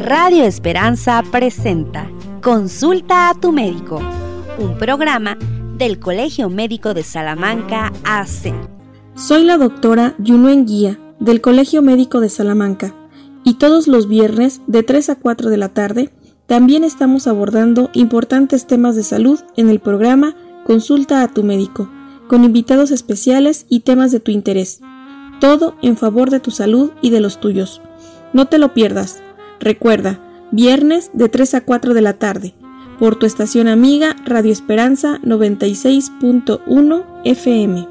Radio Esperanza presenta Consulta a tu médico, un programa del Colegio Médico de Salamanca AC. Soy la doctora Yunuen Guía del Colegio Médico de Salamanca y todos los viernes de 3 a 4 de la tarde también estamos abordando importantes temas de salud en el programa Consulta a tu médico, con invitados especiales y temas de tu interés. Todo en favor de tu salud y de los tuyos. No te lo pierdas. Recuerda, viernes de 3 a 4 de la tarde, por tu estación amiga Radio Esperanza 96.1 FM.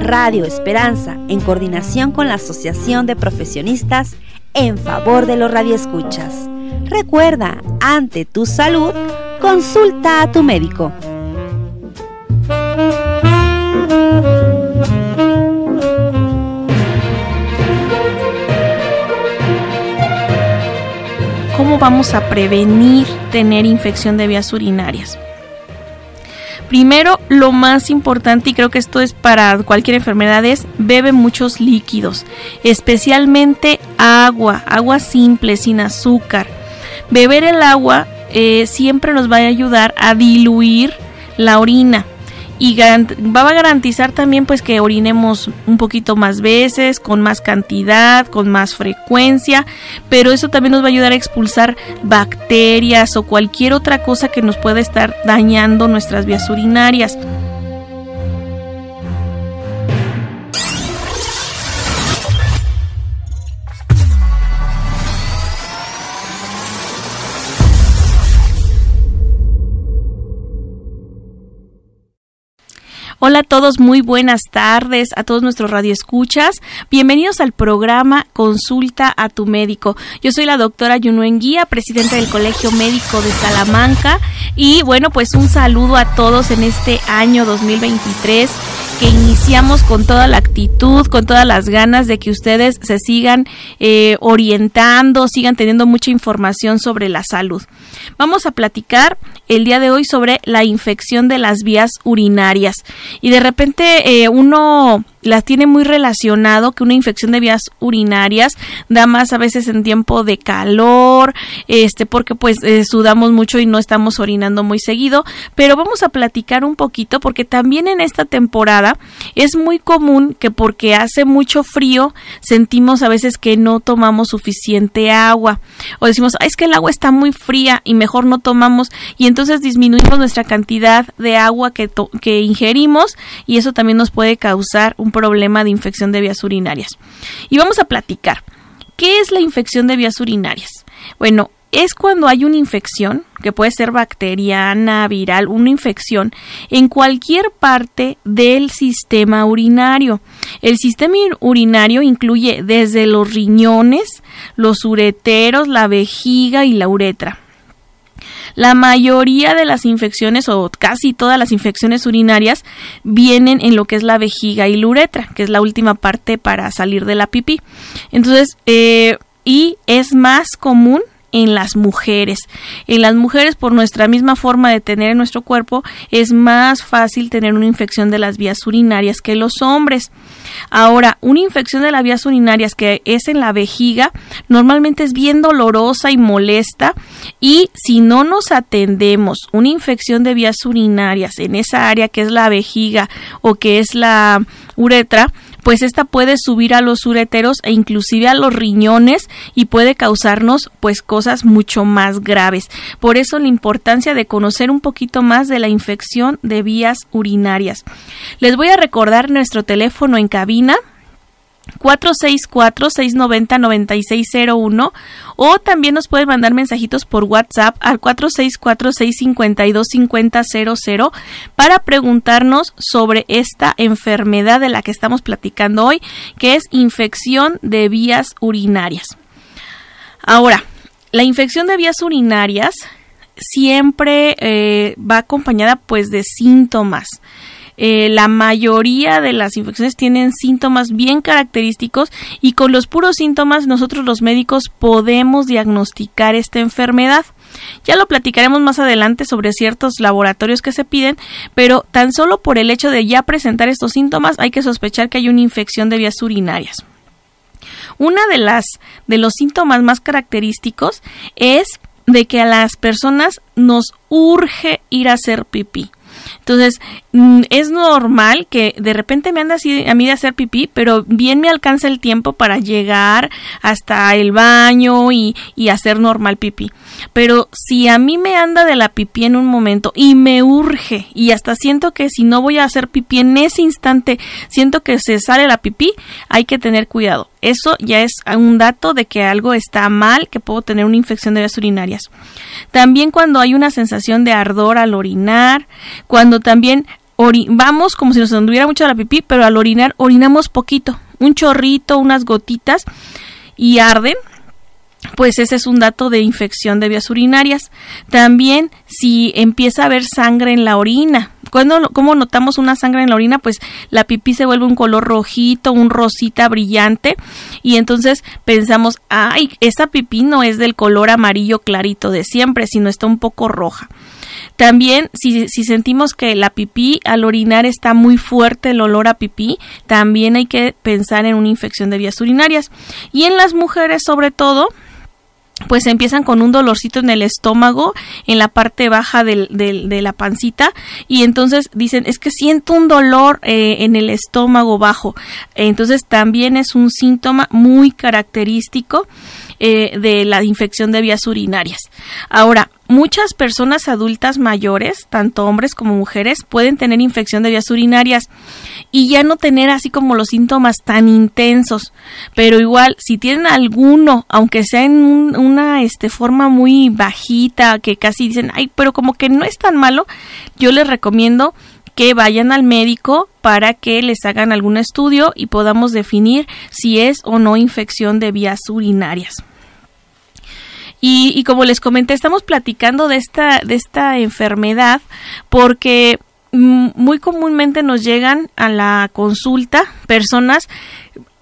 Radio Esperanza, en coordinación con la Asociación de Profesionistas en favor de los radioescuchas. Recuerda, ante tu salud, consulta a tu médico. ¿Cómo vamos a prevenir tener infección de vías urinarias? Primero, lo más importante, y creo que esto es para cualquier enfermedad, es bebe muchos líquidos, especialmente agua, agua simple, sin azúcar. Beber el agua eh, siempre nos va a ayudar a diluir la orina y va a garantizar también pues que orinemos un poquito más veces, con más cantidad, con más frecuencia, pero eso también nos va a ayudar a expulsar bacterias o cualquier otra cosa que nos pueda estar dañando nuestras vías urinarias. Hola a todos, muy buenas tardes a todos nuestros radioescuchas. Bienvenidos al programa Consulta a tu médico. Yo soy la doctora Yunuen Guía, presidenta del Colegio Médico de Salamanca. Y bueno, pues un saludo a todos en este año 2023 que iniciamos con toda la actitud, con todas las ganas de que ustedes se sigan eh, orientando, sigan teniendo mucha información sobre la salud. Vamos a platicar el día de hoy sobre la infección de las vías urinarias. Y de repente eh, uno las tiene muy relacionado que una infección de vías urinarias da más a veces en tiempo de calor, este porque pues eh, sudamos mucho y no estamos orinando muy seguido, pero vamos a platicar un poquito porque también en esta temporada es muy común que porque hace mucho frío sentimos a veces que no tomamos suficiente agua. O decimos, es que el agua está muy fría y mejor no tomamos y entonces disminuimos nuestra cantidad de agua que, que ingerimos y eso también nos puede causar un problema de infección de vías urinarias. Y vamos a platicar. ¿Qué es la infección de vías urinarias? Bueno, es cuando hay una infección, que puede ser bacteriana, viral, una infección en cualquier parte del sistema urinario. El sistema urinario incluye desde los riñones, los ureteros, la vejiga y la uretra. La mayoría de las infecciones o casi todas las infecciones urinarias vienen en lo que es la vejiga y la uretra, que es la última parte para salir de la pipí. Entonces, eh, y es más común en las mujeres. En las mujeres, por nuestra misma forma de tener en nuestro cuerpo, es más fácil tener una infección de las vías urinarias que los hombres. Ahora, una infección de las vías urinarias que es en la vejiga, normalmente es bien dolorosa y molesta y si no nos atendemos una infección de vías urinarias en esa área que es la vejiga o que es la uretra, pues esta puede subir a los ureteros e inclusive a los riñones y puede causarnos pues cosas mucho más graves. Por eso la importancia de conocer un poquito más de la infección de vías urinarias. Les voy a recordar nuestro teléfono en cabina 464-690-9601 o también nos pueden mandar mensajitos por WhatsApp al 464-652-5000 para preguntarnos sobre esta enfermedad de la que estamos platicando hoy, que es infección de vías urinarias. Ahora, la infección de vías urinarias siempre eh, va acompañada pues de síntomas. Eh, la mayoría de las infecciones tienen síntomas bien característicos y con los puros síntomas nosotros los médicos podemos diagnosticar esta enfermedad. Ya lo platicaremos más adelante sobre ciertos laboratorios que se piden, pero tan solo por el hecho de ya presentar estos síntomas hay que sospechar que hay una infección de vías urinarias. Una de las de los síntomas más característicos es de que a las personas nos urge ir a hacer pipí. Entonces, mm, es normal que de repente me anda así a mí de hacer pipí, pero bien me alcanza el tiempo para llegar hasta el baño y, y hacer normal pipí. Pero si a mí me anda de la pipí en un momento y me urge y hasta siento que si no voy a hacer pipí en ese instante, siento que se sale la pipí, hay que tener cuidado. Eso ya es un dato de que algo está mal, que puedo tener una infección de vías urinarias. También cuando hay una sensación de ardor al orinar, cuando también vamos como si nos anduviera mucho la pipí, pero al orinar orinamos poquito, un chorrito, unas gotitas y arden, pues ese es un dato de infección de vías urinarias. También si empieza a haber sangre en la orina. Cuando, ¿Cómo notamos una sangre en la orina? Pues la pipí se vuelve un color rojito, un rosita brillante y entonces pensamos, ay, esa pipí no es del color amarillo clarito de siempre, sino está un poco roja. También, si, si, sentimos que la pipí al orinar está muy fuerte el olor a pipí, también hay que pensar en una infección de vías urinarias. Y en las mujeres, sobre todo, pues empiezan con un dolorcito en el estómago, en la parte baja del, de la pancita, y entonces dicen, es que siento un dolor eh, en el estómago bajo. Entonces también es un síntoma muy característico eh, de la infección de vías urinarias. Ahora, muchas personas adultas mayores, tanto hombres como mujeres, pueden tener infección de vías urinarias y ya no tener así como los síntomas tan intensos. Pero igual, si tienen alguno, aunque sea en una este, forma muy bajita, que casi dicen, ay, pero como que no es tan malo, yo les recomiendo que vayan al médico para que les hagan algún estudio y podamos definir si es o no infección de vías urinarias. Y, como les comenté, estamos platicando de esta, de esta enfermedad porque mm, muy comúnmente nos llegan a la consulta personas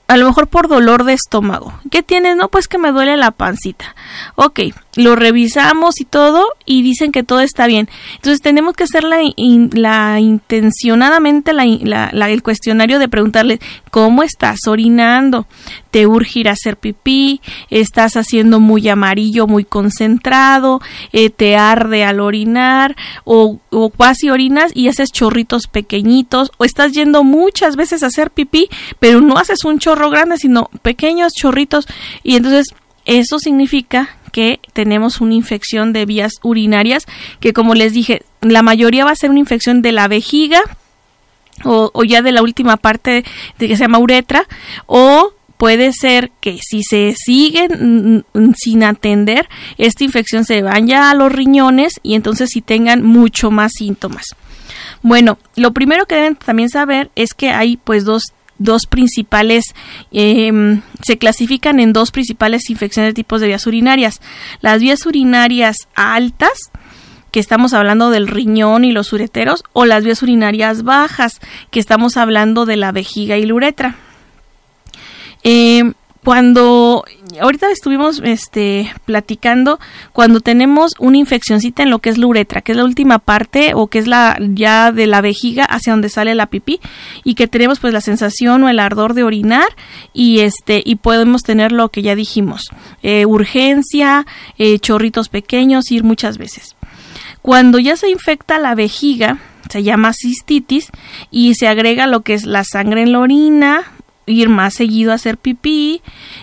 a lo mejor por dolor de estómago. ¿Qué tienes? No, pues que me duele la pancita. Ok, lo revisamos y todo y dicen que todo está bien. Entonces tenemos que hacer la, la intencionadamente la, el cuestionario de preguntarle cómo estás orinando, te urge ir a hacer pipí, estás haciendo muy amarillo, muy concentrado, eh, te arde al orinar o, o casi orinas y haces chorritos pequeñitos o estás yendo muchas veces a hacer pipí pero no haces un chorro grande sino pequeños chorritos y entonces eso significa que tenemos una infección de vías urinarias, que como les dije, la mayoría va a ser una infección de la vejiga o, ya de la última parte de que se llama uretra, o puede ser que si se sigue sin atender, esta infección se vaya a los riñones y entonces si tengan mucho más síntomas. Bueno, lo primero que deben también saber es que hay pues dos dos principales, em, se clasifican en dos principales infecciones de tipos de vías urinarias. Las vías urinarias altas, que estamos hablando del riñón y los ureteros, o las vías urinarias bajas, que estamos hablando de la vejiga y la uretra. Eh, cuando ahorita estuvimos este platicando cuando tenemos una infeccióncita en lo que es la uretra, que es la última parte o que es la ya de la vejiga hacia donde sale la pipí y que tenemos pues la sensación o el ardor de orinar y este y podemos tener lo que ya dijimos, eh, urgencia, eh, chorritos pequeños, ir muchas veces. Cuando ya se infecta la vejiga, se llama cistitis y se agrega lo que es la sangre en la orina, ir más seguido a hacer pipí,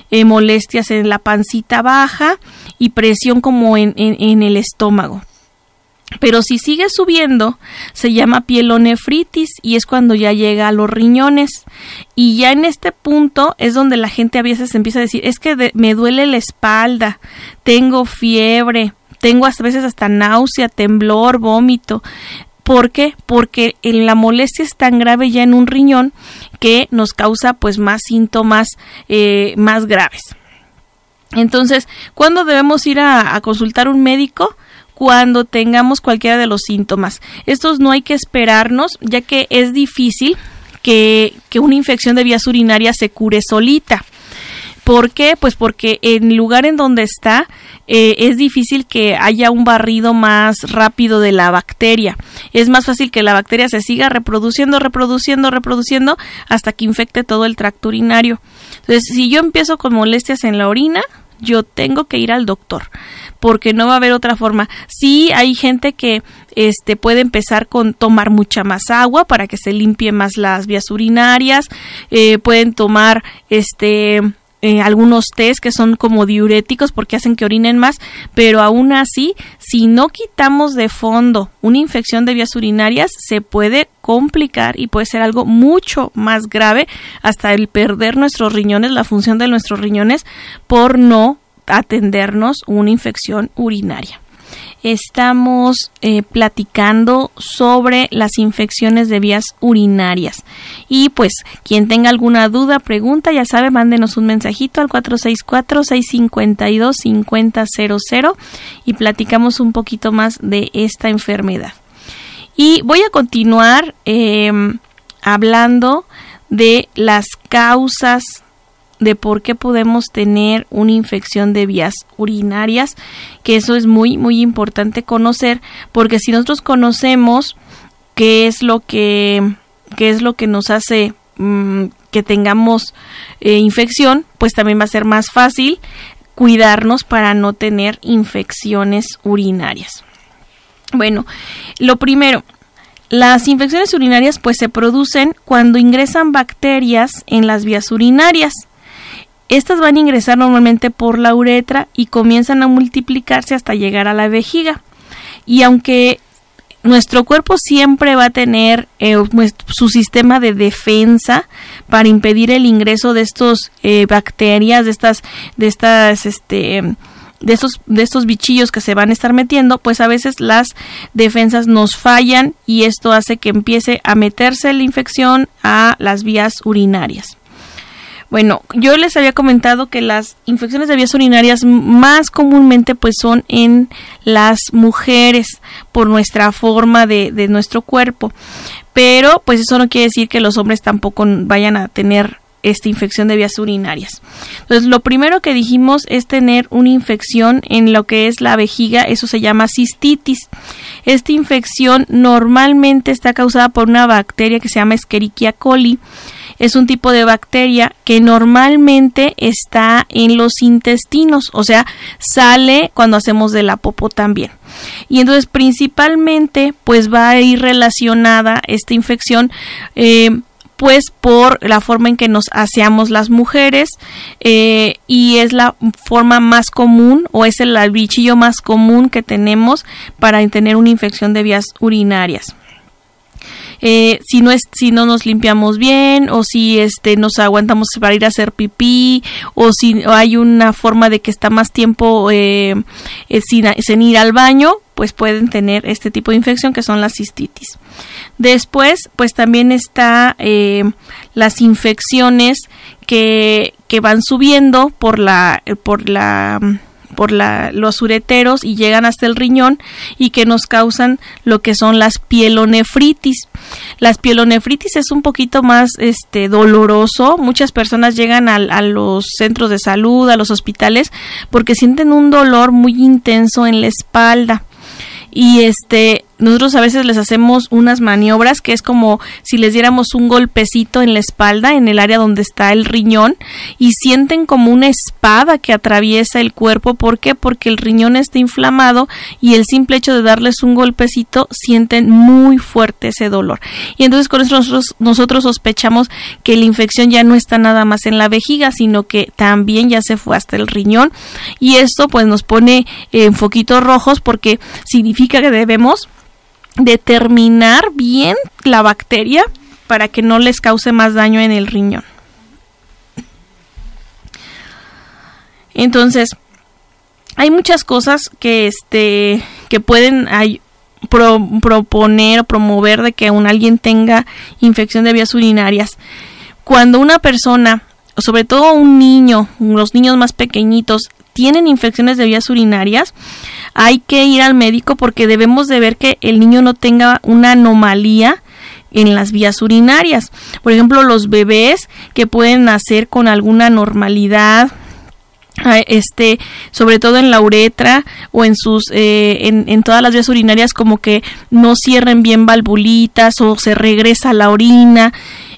eh, molestias en la pancita baja y presión como en, en, el estómago. Pero si sigue subiendo, se llama pielonefritis y es cuando ya llega a los riñones. Y ya en este punto es donde la gente a veces empieza a decir, es que me duele la espalda, tengo fiebre, tengo a veces hasta náusea, temblor, vómito. ¿Por qué? Porque la molestia es tan grave ya en un riñón que nos causa pues más síntomas eh, más graves. Entonces, ¿cuándo debemos ir a, consultar un médico? Cuando tengamos cualquiera de los síntomas. Estos no hay que esperarnos, ya que es difícil que, que una infección de vías urinarias se cure solita. ¿Por qué? Pues porque en el lugar en donde está eh, es difícil que haya un barrido más rápido de la bacteria. Es más fácil que la bacteria se siga reproduciendo, reproduciendo, reproduciendo hasta que infecte todo el tracto urinario. Entonces, si yo empiezo con molestias en la orina, yo tengo que ir al doctor porque no va a haber otra forma. Sí, hay gente que este puede empezar con tomar mucha más agua para que se limpie más las vías urinarias, eh, pueden tomar este eh, algunos test que son como diuréticos porque hacen que orinen más, pero aún así, si no quitamos de fondo una infección de vías urinarias, se puede complicar y puede ser algo mucho más grave hasta el perder nuestros riñones, la función de nuestros riñones por no atendernos una infección urinaria estamos eh, platicando sobre las infecciones de vías urinarias. Y pues quien tenga alguna duda, pregunta, ya sabe, mándenos un mensajito al 464-652-5000 y platicamos un poquito más de esta enfermedad. Y voy a continuar em, hablando de las causas de por qué podemos tener una infección de vías urinarias, que eso es muy, muy importante conocer, porque si nosotros conocemos qué es lo que, qué es lo que nos hace mm, que tengamos eh, infección, pues también va a ser más fácil cuidarnos para no tener infecciones urinarias. Bueno, lo primero, las infecciones urinarias pues se producen cuando ingresan bacterias en las vías urinarias. Estas van a ingresar normalmente por la uretra y comienzan a multiplicarse hasta llegar a la vejiga. Y aunque nuestro cuerpo siempre va a tener eh, su sistema de defensa para impedir el ingreso de estos eh, bacterias, de estas, de estas, este, de estos, de estos bichillos que se van a estar metiendo, pues a veces las defensas nos fallan y esto hace que empiece a meterse la infección a las vías urinarias. Bueno, yo les había comentado que las infecciones de vías urinarias más comúnmente pues son en las mujeres por nuestra forma de, de nuestro cuerpo. Pero pues eso no quiere decir que los hombres tampoco vayan a tener esta infección de vías urinarias. Entonces, lo primero que dijimos es tener una infección en lo que es la vejiga, eso se llama cistitis. Esta infección normalmente está causada por una bacteria que se llama Escherichia coli es un tipo de bacteria que normalmente está en los intestinos, o sea, sale cuando hacemos de la popo también. Y entonces principalmente pues va a ir relacionada esta infección eh, pues por la forma en que nos aseamos las mujeres eh, y es la forma más común o es el bichillo más común que tenemos para tener una infección de vías urinarias. Eh, si no es si no nos limpiamos bien o si este nos aguantamos para ir a hacer pipí o si hay una forma de que está más tiempo eh, eh, sin, ir al baño pues pueden tener este tipo de infección que son las cistitis. Después pues también está las infecciones que, que van subiendo por la por la por la, los ureteros y llegan hasta el riñón y que nos causan lo que son las pielonefritis. Las pielonefritis es un poquito más este doloroso. Muchas personas llegan a, a los centros de salud, a los hospitales, porque sienten un dolor muy intenso en la espalda y este nosotros a veces les hacemos unas maniobras que es como si les diéramos un golpecito en la espalda, en el área donde está el riñón, y sienten como una espada que atraviesa el cuerpo. ¿Por qué? Porque el riñón está inflamado y el simple hecho de darles un golpecito sienten muy fuerte ese dolor. Y entonces con eso nosotros, nosotros sospechamos que la infección ya no está nada más en la vejiga, sino que también ya se fue hasta el riñón. Y esto pues nos pone en foquitos rojos porque significa que debemos determinar bien la bacteria para que no les cause más daño en el riñón. Entonces, hay muchas cosas que este que pueden proponer o promover de que un alguien tenga infección de vías urinarias. Cuando una persona, sobre todo un niño, los niños más pequeñitos, tienen infecciones de vías urinarias, hay que ir al médico porque debemos de ver que el niño no tenga una anomalía en las vías urinarias. Por ejemplo, los bebés que pueden nacer con alguna normalidad, ah, este sobre todo en la uretra o en sus eh, en, en, todas las vías urinarias como que no cierren bien valvulitas o se regresa la orina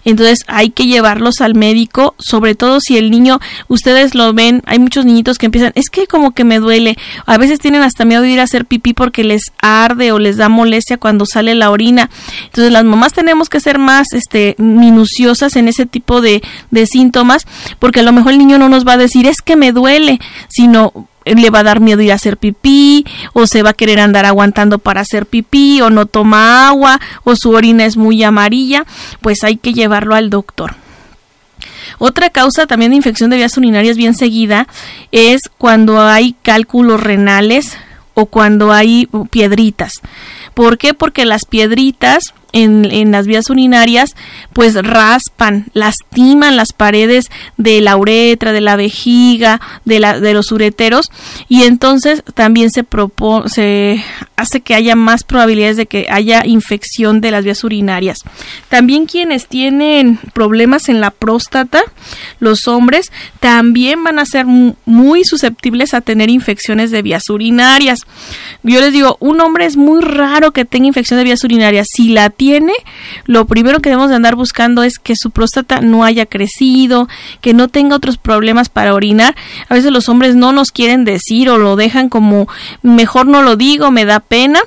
Entonces hay que llevarlos al médico, sobre todo si el niño, ustedes lo ven, hay muchos niñitos que empiezan, es que como que me duele, a veces tienen hasta miedo de ir a hacer pipí porque les arde o les da molestia cuando sale la orina. Entonces las mamás tenemos que ser más este, minuciosas en ese tipo de, de síntomas, porque a lo mejor el niño no nos va a decir es que me duele, sino le va a dar miedo ir a hacer pipí, o se va a querer andar aguantando para hacer pipí, o no toma agua, o su orina es muy amarilla, pues hay que llevarlo al doctor. Otra causa también de infección de vías urinarias bien seguida es cuando hay cálculos renales o cuando hay piedritas. ¿Por qué? Porque las piedritas en, en, las vías urinarias, pues raspan, lastiman las paredes de la uretra, de la vejiga, de, la, de los ureteros, y entonces también se, se hace que haya más probabilidades de que haya infección de las vías urinarias. También quienes tienen problemas en la próstata, los hombres, también van a ser muy susceptibles a tener infecciones de vías urinarias. Yo les digo, un hombre es muy raro que tenga infección de vías urinarias. Si la tiene, lo primero que debemos de andar buscando es que su próstata no haya crecido, que no tenga otros problemas para orinar. A veces los hombres no nos quieren decir o lo dejan como mejor no lo digo, me da pena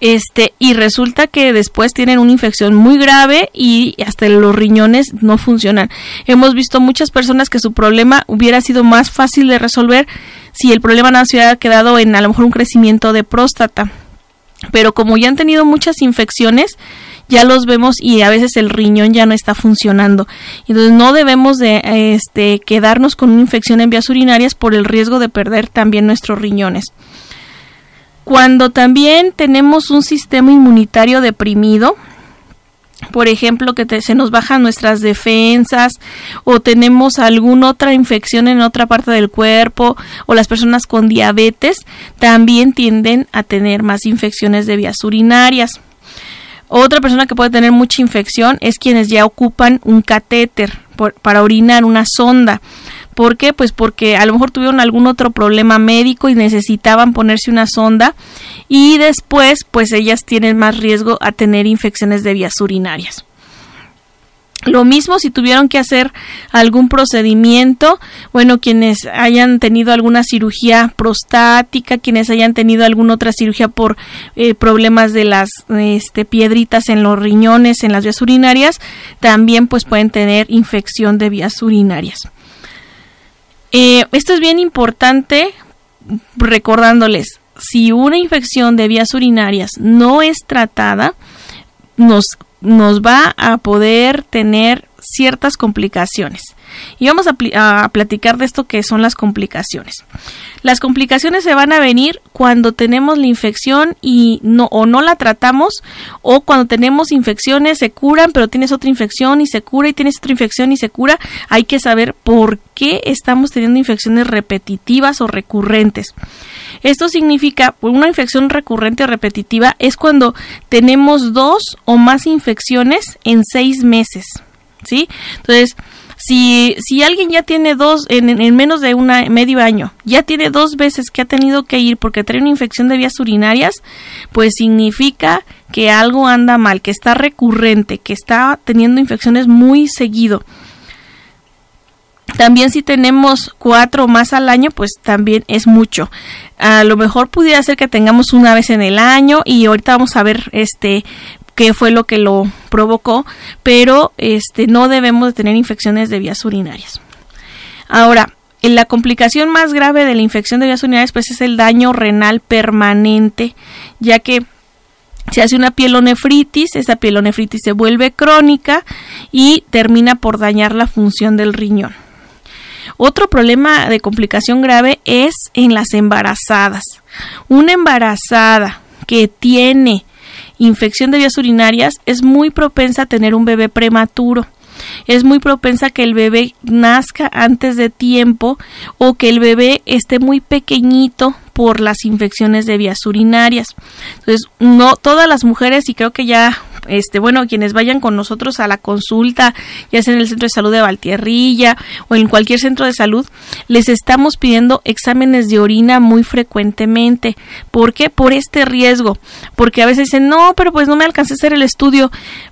este y resulta que después tienen una infección muy grave y hasta los riñones no funcionan. Hemos visto muchas personas que su problema hubiera sido más fácil de resolver si el problema no se hubiera quedado en a lo mejor un crecimiento de próstata. Pero como ya han tenido muchas infecciones, ya los vemos y a veces el riñón ya no está funcionando. Entonces no debemos de este, quedarnos con una infección en vías urinarias por el riesgo de perder también nuestros riñones. Cuando también tenemos un sistema inmunitario deprimido, por ejemplo, que se nos bajan nuestras defensas o tenemos alguna otra infección en otra parte del cuerpo o las personas con diabetes también tienden a tener más infecciones de vías urinarias. Otra persona que puede tener mucha infección es quienes ya ocupan un catéter para orinar, una sonda. ¿Por qué? Pues porque a lo mejor tuvieron algún otro problema médico y necesitaban ponerse una sonda y después pues ellas tienen más riesgo a tener infecciones de vías urinarias. Lo mismo si tuvieron que hacer algún procedimiento, bueno, quienes hayan tenido alguna cirugía prostática, quienes hayan tenido alguna otra cirugía por eh, problemas de las este, piedritas en los riñones, en las vías urinarias, también pues pueden tener infección de vías urinarias. Eh, esto es bien importante recordándoles, si una infección de vías urinarias no es tratada, nos nos va a poder tener ciertas complicaciones. Y vamos a, platicar de esto que son las complicaciones. Las complicaciones se van a venir cuando tenemos la infección y no o no la tratamos o cuando tenemos infecciones se curan, pero tienes otra infección y se cura y tienes otra infección y se cura. Hay que saber por qué estamos teniendo infecciones repetitivas o recurrentes. Esto significa, una infección recurrente o repetitiva es cuando tenemos dos o más infecciones en seis meses. ¿Sí? Entonces, si, si alguien ya tiene dos, en, en menos de un medio año, ya tiene dos veces que ha tenido que ir porque trae una infección de vías urinarias, pues significa que algo anda mal, que está recurrente, que está teniendo infecciones muy seguido. También si tenemos cuatro más al año, pues también es mucho. A lo mejor pudiera ser que tengamos una vez en el año y ahorita vamos a ver este qué fue lo que lo provocó, pero este no debemos de tener infecciones de vías urinarias. Ahora, la complicación más grave de la infección de vías urinarias pues es el daño renal permanente, ya que se hace una pielonefritis, esa pielonefritis se vuelve crónica y termina por dañar la función del riñón. Otro problema de complicación grave es en las embarazadas. Una embarazada que tiene infección de vías urinarias es muy propensa a tener un bebé prematuro. Es muy propensa que el bebé nazca antes de tiempo o que el bebé esté muy pequeñito por las infecciones de vías urinarias. Entonces, no todas las mujeres, y creo que ya este, bueno, quienes vayan con nosotros a la consulta, ya sea en el centro de salud de Valtierrilla o en cualquier centro de salud, les estamos pidiendo exámenes de orina muy frecuentemente. ¿Por qué? Por este riesgo. Porque a veces dicen, no, pero pues no me alcancé a hacer el estudio.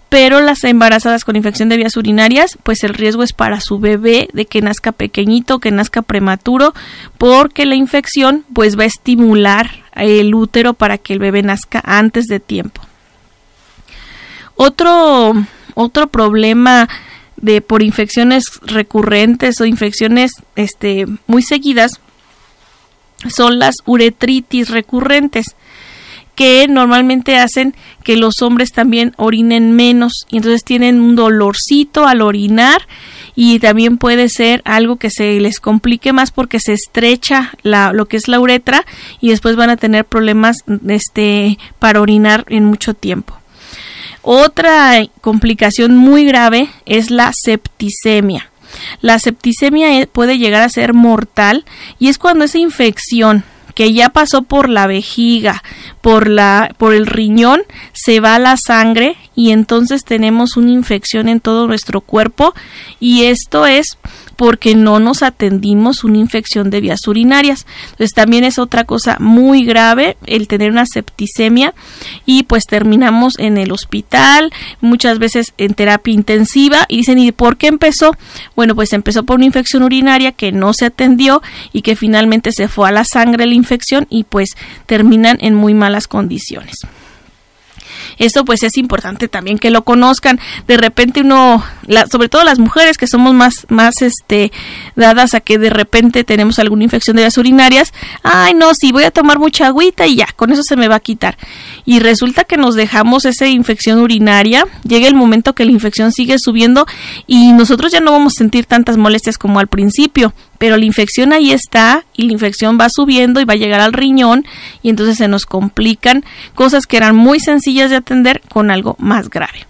pero las embarazadas con infección de vías urinarias, pues el riesgo es para su bebé de que nazca pequeñito, que nazca prematuro, porque la infección pues va a estimular el útero para que el bebé nazca antes de tiempo. Otro, otro problema de por infecciones recurrentes o infecciones este, muy seguidas son las uretritis recurrentes que normalmente hacen que los hombres también orinen menos y entonces tienen un dolorcito al orinar y también puede ser algo que se les complique más porque se estrecha la, lo que es la uretra y después van a tener problemas este, para orinar en mucho tiempo. Otra complicación muy grave es la septicemia. La septicemia e, puede llegar a ser mortal y es cuando esa infección que ya pasó por la vejiga, por la por el riñón, se va a la sangre y entonces tenemos una infección en todo nuestro cuerpo y esto es porque no nos atendimos una infección de vías urinarias. Entonces también es otra cosa muy grave el tener una septicemia y pues terminamos en el hospital, muchas veces en terapia intensiva y dicen ¿y por qué empezó? Bueno, pues empezó por una infección urinaria que no se atendió y que finalmente se fue a la sangre la infección y pues terminan en muy malas condiciones. Esto pues es importante también que lo conozcan. De repente uno, sobre todo las mujeres que somos más, más este, dadas a que de repente tenemos alguna infección de las urinarias, ay no, sí, voy a tomar mucha agüita y ya, con eso se me va a quitar. Y resulta que nos dejamos esa infección urinaria, llega el momento que la infección sigue subiendo y nosotros ya no vamos a sentir tantas molestias como al principio pero la infección ahí está y la infección va subiendo y va a llegar al riñón y entonces se nos complican cosas que eran muy sencillas de atender con algo más grave.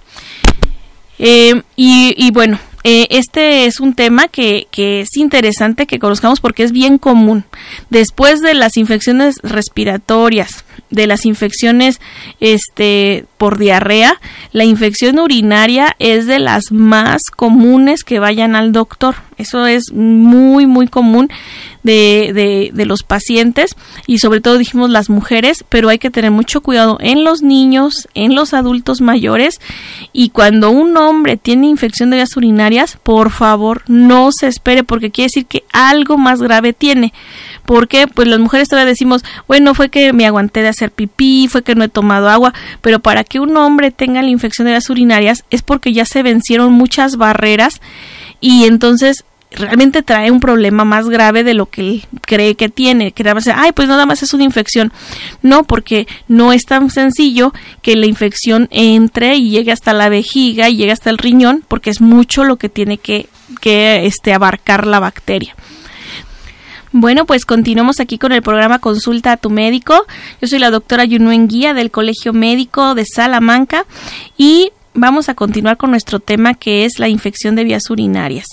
Eh, y, bueno, eh, este es un tema que, que, es interesante que conozcamos porque es bien común. Después de las infecciones respiratorias, de las infecciones este, por diarrea, la infección urinaria es de las más comunes que vayan al doctor. Eso es muy, muy común de, de, de, los pacientes y sobre todo dijimos las mujeres, pero hay que tener mucho cuidado en los niños, en los adultos mayores y cuando un hombre tiene infección de vías urinarias, por favor no se espere porque quiere decir que algo más grave tiene. Porque pues las mujeres todavía decimos, bueno, fue que me aguanté de hacer pipí, fue que no he tomado agua, pero para que un hombre tenga la infección de las urinarias es porque ya se vencieron muchas barreras y entonces realmente trae un problema más grave de lo que él cree que tiene, que nada más, ay, pues nada más es una infección. No, porque no es tan sencillo que la infección entre y llegue hasta la vejiga y llegue hasta el riñón, porque es mucho lo que tiene que, que este, abarcar la bacteria. Bueno, pues continuamos aquí con el programa Consulta a tu médico. Yo soy la doctora Yunuen Guía del Colegio Médico de Salamanca y vamos a continuar con nuestro tema que es la infección de vías urinarias.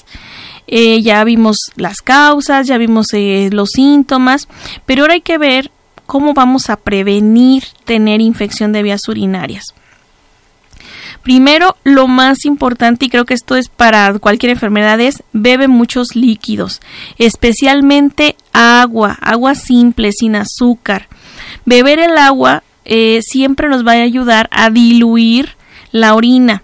Eh, ya vimos las causas, ya vimos eh, los síntomas, pero ahora hay que ver cómo vamos a prevenir tener infección de vías urinarias. Primero, lo más importante, y creo que esto es para cualquier enfermedad, es bebe muchos líquidos, especialmente agua, agua simple, sin azúcar. Beber el agua eh, siempre nos va a ayudar a diluir la orina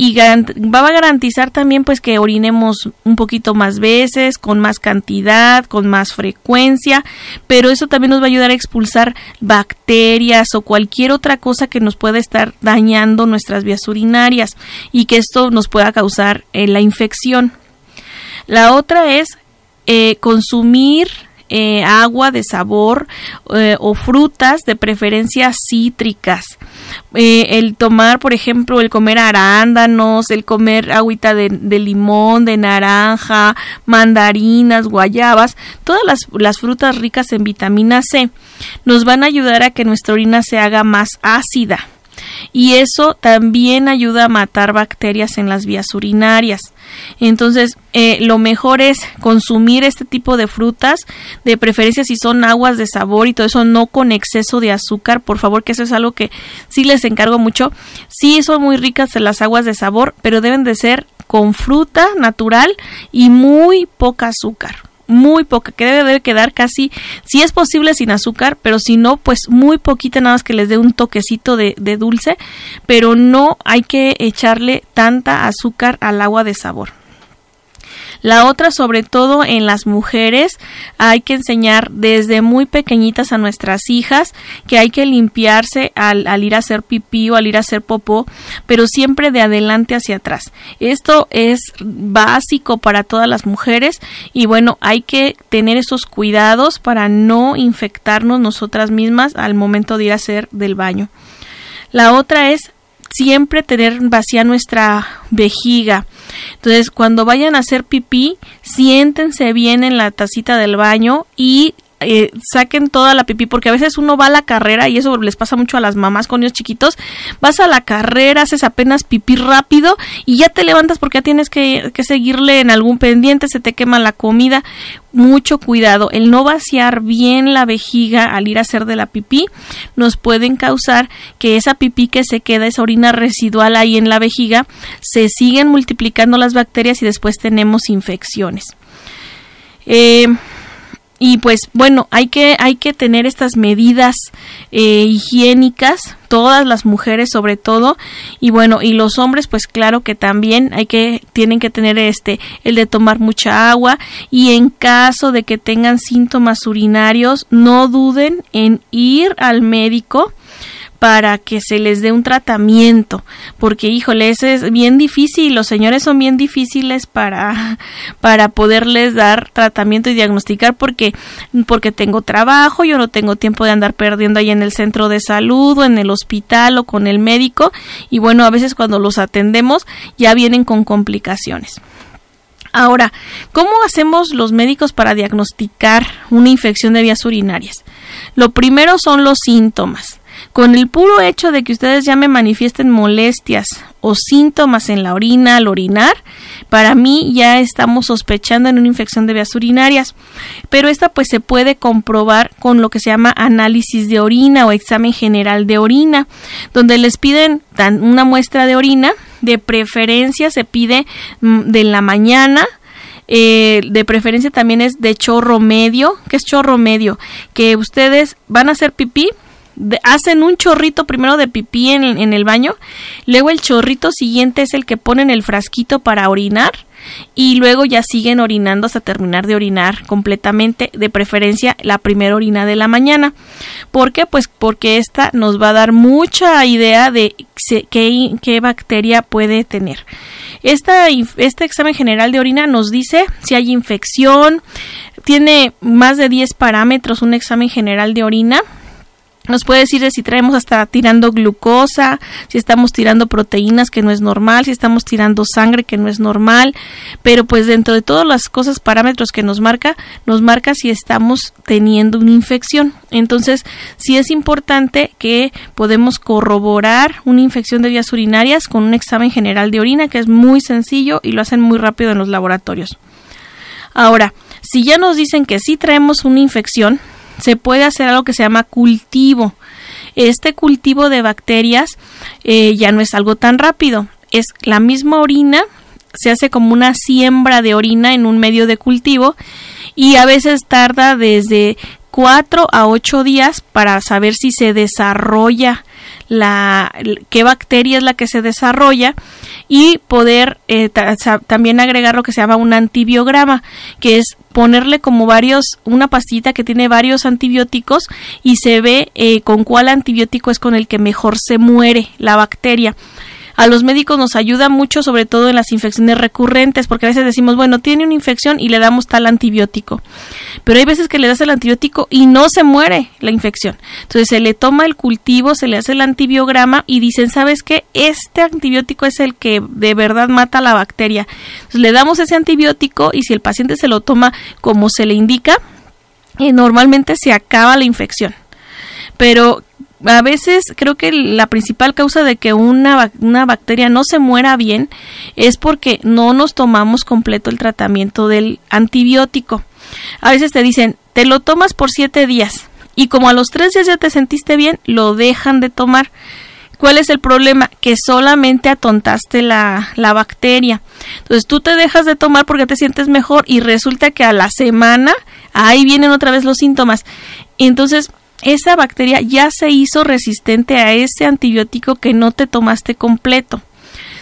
y va a garantizar también pues que orinemos un poquito más veces, con más cantidad, con más frecuencia, pero eso también nos va a ayudar a expulsar bacterias o cualquier otra cosa que nos pueda estar dañando nuestras vías urinarias y que esto nos pueda causar eh, la infección. La otra es eh, consumir eh, agua de sabor eh, o frutas de preferencia cítricas. Eh, el tomar, por ejemplo, el comer arándanos, el comer agüita de, limón, de naranja, mandarinas, guayabas, todas las, las frutas ricas en vitamina C nos van a ayudar a que nuestra orina se haga más ácida y eso también ayuda a matar bacterias en las vías urinarias. Entonces, eh, lo mejor es consumir este tipo de frutas, de preferencia si son aguas de sabor y todo eso, no con exceso de azúcar, por favor, que eso es algo que sí les encargo mucho. Sí son muy ricas las aguas de sabor, pero deben de ser con fruta natural y muy poca azúcar muy poca, que debe, debe quedar casi, si es posible sin azúcar, pero si no, pues muy poquita, nada más que les dé un toquecito de, de dulce, pero no hay que echarle tanta azúcar al agua de sabor. La otra, sobre todo en las mujeres, hay que enseñar desde muy pequeñitas a nuestras hijas que hay que limpiarse al, ir a hacer pipí o al ir a hacer popó, pero siempre de adelante hacia atrás. Esto es básico para todas las mujeres y bueno, hay que tener esos cuidados para no infectarnos nosotras mismas al momento de ir a hacer del baño. La otra es siempre tener vacía nuestra vejiga. Entonces, cuando vayan a hacer pipí, siéntense bien en la tacita del baño y eh, saquen toda la pipí, porque a veces uno va a la carrera y eso les pasa mucho a las mamás con niños chiquitos, vas a la carrera, haces apenas pipí rápido y ya te levantas porque ya tienes que, que seguirle en algún pendiente, se te quema la comida. Mucho cuidado, el no vaciar bien la vejiga al ir a hacer de la pipí nos pueden causar que esa pipí que se queda, esa orina residual ahí en la vejiga, se siguen multiplicando las bacterias y después tenemos infecciones. Eh, y pues bueno hay que hay que tener estas medidas eh, higiénicas todas las mujeres sobre todo. Y bueno y los hombres pues claro que también hay que tienen que tener este el de tomar mucha agua. Y en caso de que tengan síntomas urinarios no duden en ir al médico para que se les dé un tratamiento, porque híjole, eso es bien difícil, los señores son bien difíciles para para poderles dar tratamiento y diagnosticar porque porque tengo trabajo, yo no tengo tiempo de andar perdiendo ahí en el centro de salud o en el hospital o con el médico y bueno, a veces cuando los atendemos ya vienen con complicaciones. Ahora, ¿cómo hacemos los médicos para diagnosticar una infección de vías urinarias? Lo primero son los síntomas. Con el puro hecho de que ustedes ya me manifiesten molestias o síntomas en la orina al orinar, para mí ya estamos sospechando en una infección de vías urinarias. Pero esta pues se puede comprobar con lo que se llama análisis de orina o examen general de orina, donde les piden una muestra de orina, de preferencia se pide mm, de la mañana, eh, de preferencia también es de chorro medio. ¿Qué es chorro medio? Que ustedes van a hacer pipí, hacen un chorrito primero de pipí en, el baño, luego el chorrito siguiente es el que ponen el frasquito para orinar y luego ya siguen orinando hasta terminar de orinar completamente, de preferencia la primera orina de la mañana. ¿Por qué? Pues porque esta nos va a dar mucha idea de qué, qué bacteria puede tener. Esta, este examen general de orina nos dice si hay infección, tiene más de 10 parámetros un examen general de orina nos puede decir si traemos hasta tirando glucosa, si estamos tirando proteínas que no es normal, si estamos tirando sangre que no es normal, pero pues dentro de todas las cosas, parámetros que nos marca, nos marca si estamos teniendo una infección. Entonces, sí es importante que podemos corroborar una infección de vías urinarias con un examen general de orina que es muy sencillo y lo hacen muy rápido en los laboratorios. Ahora, si ya nos dicen que sí traemos una infección, se puede hacer algo que se llama cultivo. Este cultivo de bacterias eh, ya no es algo tan rápido, es la misma orina, se hace como una siembra de orina en un medio de cultivo y a veces tarda desde 4 a 8 días para saber si se desarrolla la qué bacteria es la que se desarrolla y poder eh, también agregar lo que se llama un antibiograma, que es ponerle como varios, una pastita que tiene varios antibióticos y se ve eh, con cuál antibiótico es con el que mejor se muere la bacteria a los médicos nos ayuda mucho, sobre todo en las infecciones recurrentes, porque a veces decimos, bueno, tiene una infección y le damos tal antibiótico. Pero hay veces que le das el antibiótico y no se muere la infección. Entonces se le toma el cultivo, se le hace el antibiograma y dicen, ¿sabes qué? Este antibiótico es el que de verdad mata la bacteria. Entonces le damos ese antibiótico y si el paciente se lo toma como se le indica, eh, normalmente se acaba la infección. Pero a veces creo que la principal causa de que una, una, bacteria no se muera bien es porque no nos tomamos completo el tratamiento del antibiótico. A veces te dicen, te lo tomas por siete días y como a los tres días ya te sentiste bien, lo dejan de tomar. ¿Cuál es el problema? Que solamente atontaste la, la bacteria. Entonces tú te dejas de tomar porque te sientes mejor y resulta que a la semana ahí vienen otra vez los síntomas. Entonces esa bacteria ya se hizo resistente a ese antibiótico que no te tomaste completo.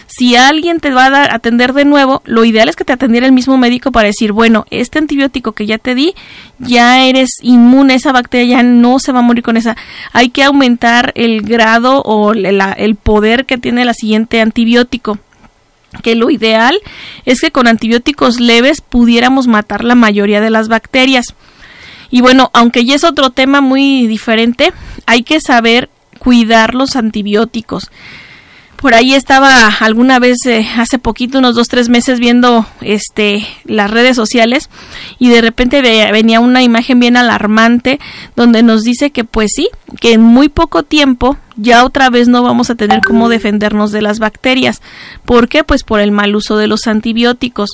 Si alguien te va a atender de nuevo, lo ideal es que te atendiera el mismo médico para decir, bueno, este antibiótico que ya te di, ya eres inmune esa bacteria, ya no se va a morir con esa. Hay que aumentar el grado o el poder que tiene la siguiente antibiótico que lo ideal es que con antibióticos leves pudiéramos matar la mayoría de las bacterias. Y bueno, aunque ya es otro tema muy diferente, hay que saber cuidar los antibióticos. Por ahí estaba alguna vez eh, hace poquito, unos dos, tres meses, viendo este las redes sociales y de repente venía una imagen bien alarmante donde nos dice que pues sí, que en muy poco tiempo ya otra vez no vamos a tener cómo defendernos de las bacterias. ¿Por qué? Pues por el mal uso de los antibióticos.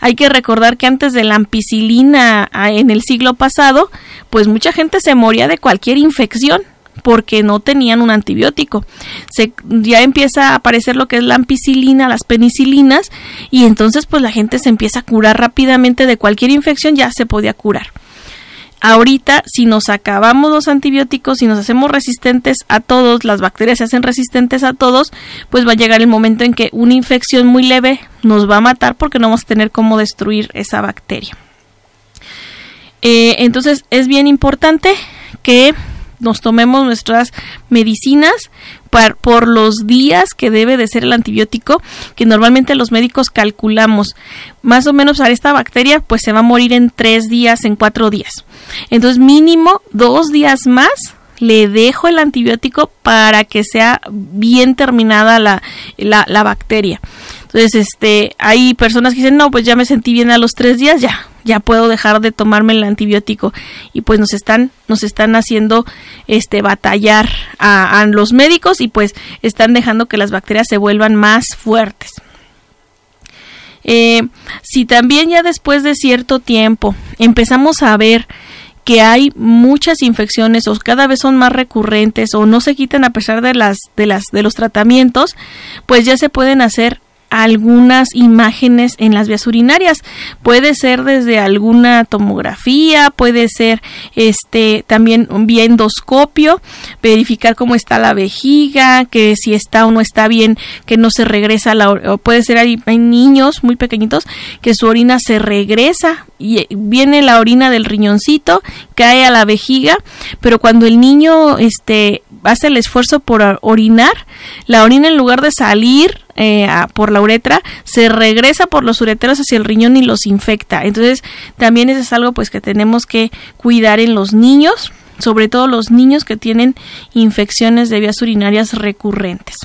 Hay que recordar que antes de la ampicilina en el siglo pasado, pues mucha gente se moría de cualquier infección porque no tenían un antibiótico. Se, ya empieza a aparecer lo que es la ampicilina, las penicilinas, y entonces pues la gente se empieza a curar rápidamente de cualquier infección, ya se podía curar. Ahorita, si nos acabamos los antibióticos, si nos hacemos resistentes a todos, las bacterias se hacen resistentes a todos, pues va a llegar el momento en que una infección muy leve nos va a matar porque no vamos a tener cómo destruir esa bacteria. Eh, entonces es bien importante que nos tomemos nuestras medicinas por los días que debe de ser el antibiótico que normalmente los médicos calculamos. Más o menos a esta bacteria pues se va a morir en tres días en cuatro días. Entonces mínimo dos días más le dejo el antibiótico para que sea bien terminada la, la, la bacteria. Entonces este hay personas que dicen no pues ya me sentí bien a los tres días ya ya puedo dejar de tomarme el antibiótico. Y pues nos están nos están haciendo este batallar a, los médicos y pues están dejando que las bacterias se vuelvan más fuertes. Eh, si también ya después de cierto tiempo empezamos a ver que hay muchas infecciones o cada vez son más recurrentes o no se quitan a pesar de las de las de los tratamientos, pues ya se pueden hacer algunas imágenes en las vías urinarias. Puede ser desde alguna tomografía, puede ser este también un endoscopio, verificar cómo está la vejiga, que si está o no está bien, que no se regresa la o puede ser hay, hay niños muy pequeñitos que su orina se regresa y viene la orina del riñoncito, cae a la vejiga, pero cuando el niño este hace el esfuerzo por orinar, la orina en lugar de salir eh, por la uretra, se regresa por los ureteros hacia el riñón y los infecta. Entonces, también eso es algo pues que tenemos que cuidar en los niños, sobre todo los niños que tienen infecciones de vías urinarias recurrentes.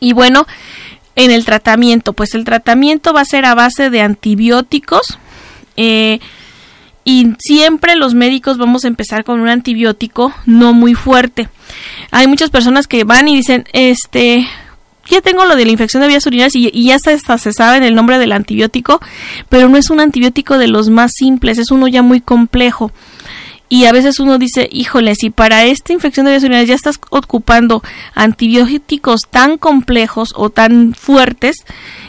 Y bueno, en el tratamiento, pues el tratamiento va a ser a base de antibióticos. Eh, y siempre los médicos vamos a empezar con un antibiótico no muy fuerte. Hay muchas personas que van y dicen, este, ya tengo lo de la infección de vías urinarias y, ya hasta se sabe el nombre del antibiótico, pero no es un antibiótico de los más simples, es uno ya muy complejo. Y a veces uno dice, híjole, si para esta infección de vías urinarias ya estás ocupando antibióticos tan complejos o tan fuertes,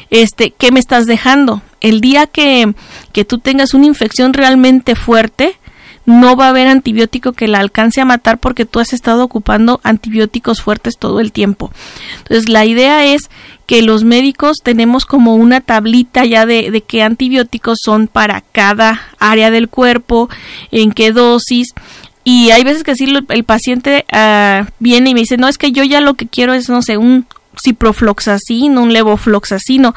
este, ¿qué me estás dejando? El día que, que tú tengas una infección realmente fuerte, no va a haber antibiótico que la alcance a matar porque tú has estado ocupando antibióticos fuertes todo el tiempo. Entonces, la idea es que los médicos tenemos como una tablita ya de, de qué antibióticos son para cada área del cuerpo, en qué dosis. Y hay veces que sí, el paciente uh, viene y me dice, no, es que yo ya lo que quiero es, no sé, un ciprofloxacino, un levofloxacino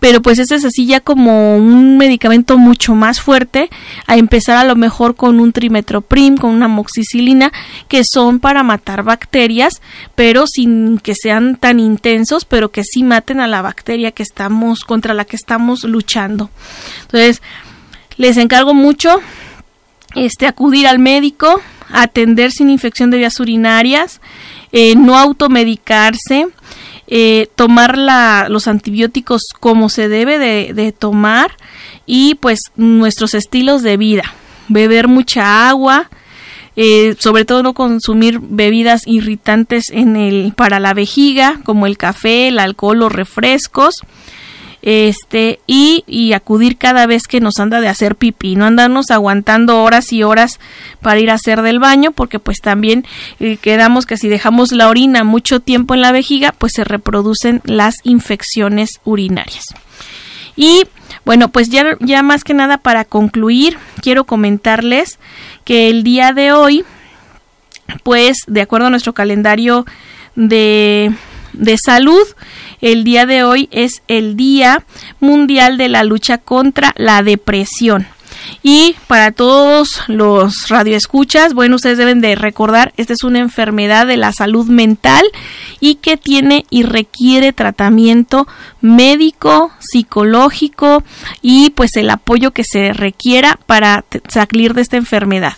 pero pues ese es así ya como un medicamento mucho más fuerte, a empezar a lo mejor con un trimetoprim, con una moxicilina, que son para matar bacterias, pero sin que sean tan intensos, pero que sí maten a la bacteria que estamos, contra la que estamos luchando. Entonces, les encargo mucho este acudir al médico, atender sin infección de vías urinarias, eh, no automedicarse, eh, tomar la, los antibióticos como se debe de, tomar y pues nuestros estilos de vida, beber mucha agua, eh, sobre todo no consumir bebidas irritantes en el, para la vejiga, como el café, el alcohol, los refrescos este y, y, acudir cada vez que nos anda de hacer pipí, no andarnos aguantando horas y horas para ir a hacer del baño, porque pues también eh, quedamos que si dejamos la orina mucho tiempo en la vejiga, pues se reproducen las infecciones urinarias. Y bueno, pues ya, ya más que nada para concluir, quiero comentarles que el día de hoy, pues de acuerdo a nuestro calendario de, de salud, el día de hoy es el Día Mundial de la Lucha contra la Depresión. Y para todos los radioescuchas, bueno, ustedes deben de recordar, esta es una enfermedad de la salud mental y que tiene y requiere tratamiento médico, psicológico y pues el apoyo que se requiera para salir de esta enfermedad.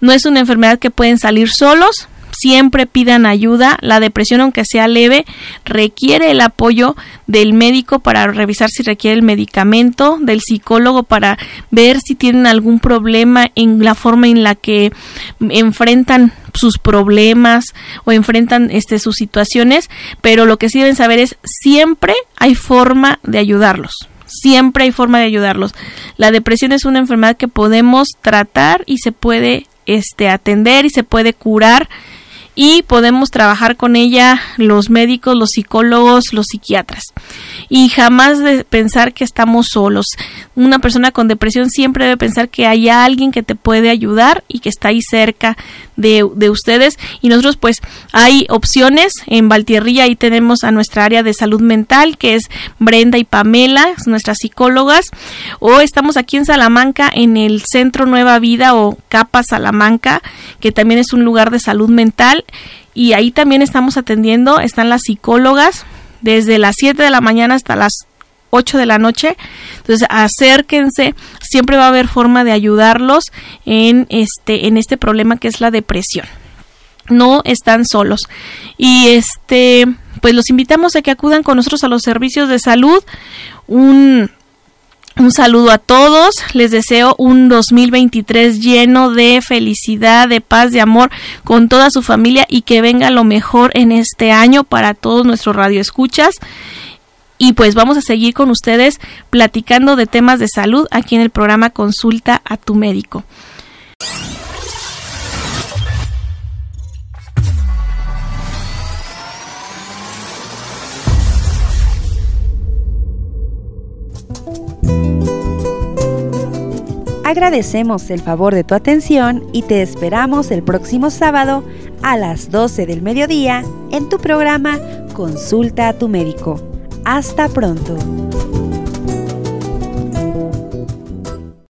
No es una enfermedad que pueden salir solos, siempre pidan ayuda. La depresión, aunque sea leve, requiere el apoyo del médico para revisar si requiere el medicamento, del psicólogo para ver si tienen algún problema en la forma en la que enfrentan sus problemas o enfrentan este sus situaciones, pero lo que sí deben saber es siempre hay forma de ayudarlos. Siempre hay forma de ayudarlos. La depresión es una enfermedad que podemos tratar y se puede este atender y se puede curar y podemos trabajar con ella los médicos, los psicólogos, los psiquiatras. Y jamás de pensar que estamos solos. Una persona con depresión siempre debe pensar que hay alguien que te puede ayudar y que está ahí cerca de, ustedes. Y nosotros pues hay opciones. En Valtierrilla ahí tenemos a nuestra área de salud mental que es Brenda y Pamela, nuestras psicólogas. O estamos aquí en Salamanca en el Centro Nueva Vida o Capa Salamanca, que también es un lugar de salud mental y ahí también estamos atendiendo, están las psicólogas desde las 7 de la mañana hasta las 8 de la noche. Entonces, acérquense, siempre va a haber forma de ayudarlos en este en este problema que es la depresión. No están solos. Y este pues los invitamos a que acudan con nosotros a los servicios de salud. Un un saludo a todos, les deseo un 2023 lleno de felicidad, de paz, de amor con toda su familia y que venga lo mejor en este año para todos nuestros radioescuchas. Y pues vamos a seguir con ustedes platicando de temas de salud aquí en el programa Consulta a tu médico. Agradecemos el favor de tu atención y te esperamos el próximo sábado a las 12 del mediodía en tu programa Consulta a tu médico. Hasta pronto.